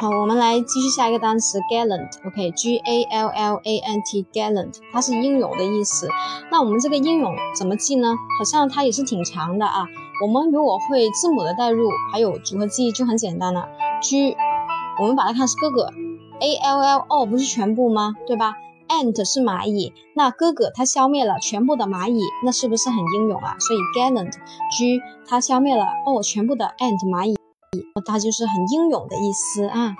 好，我们来继续下一个单词 gallant，OK，G A L L A N T，gallant，它是英勇的意思。那我们这个英勇怎么记呢？好像它也是挺长的啊。我们如果会字母的代入，还有组合记忆就很简单了。G，我们把它看是哥哥，A L L O 不是全部吗？对吧？Ant 是蚂蚁，那哥哥他消灭了全部的蚂蚁，那是不是很英勇啊？所以 gallant，G 它消灭了哦全部的 ant 蚂蚁。他就是很英勇的意思啊。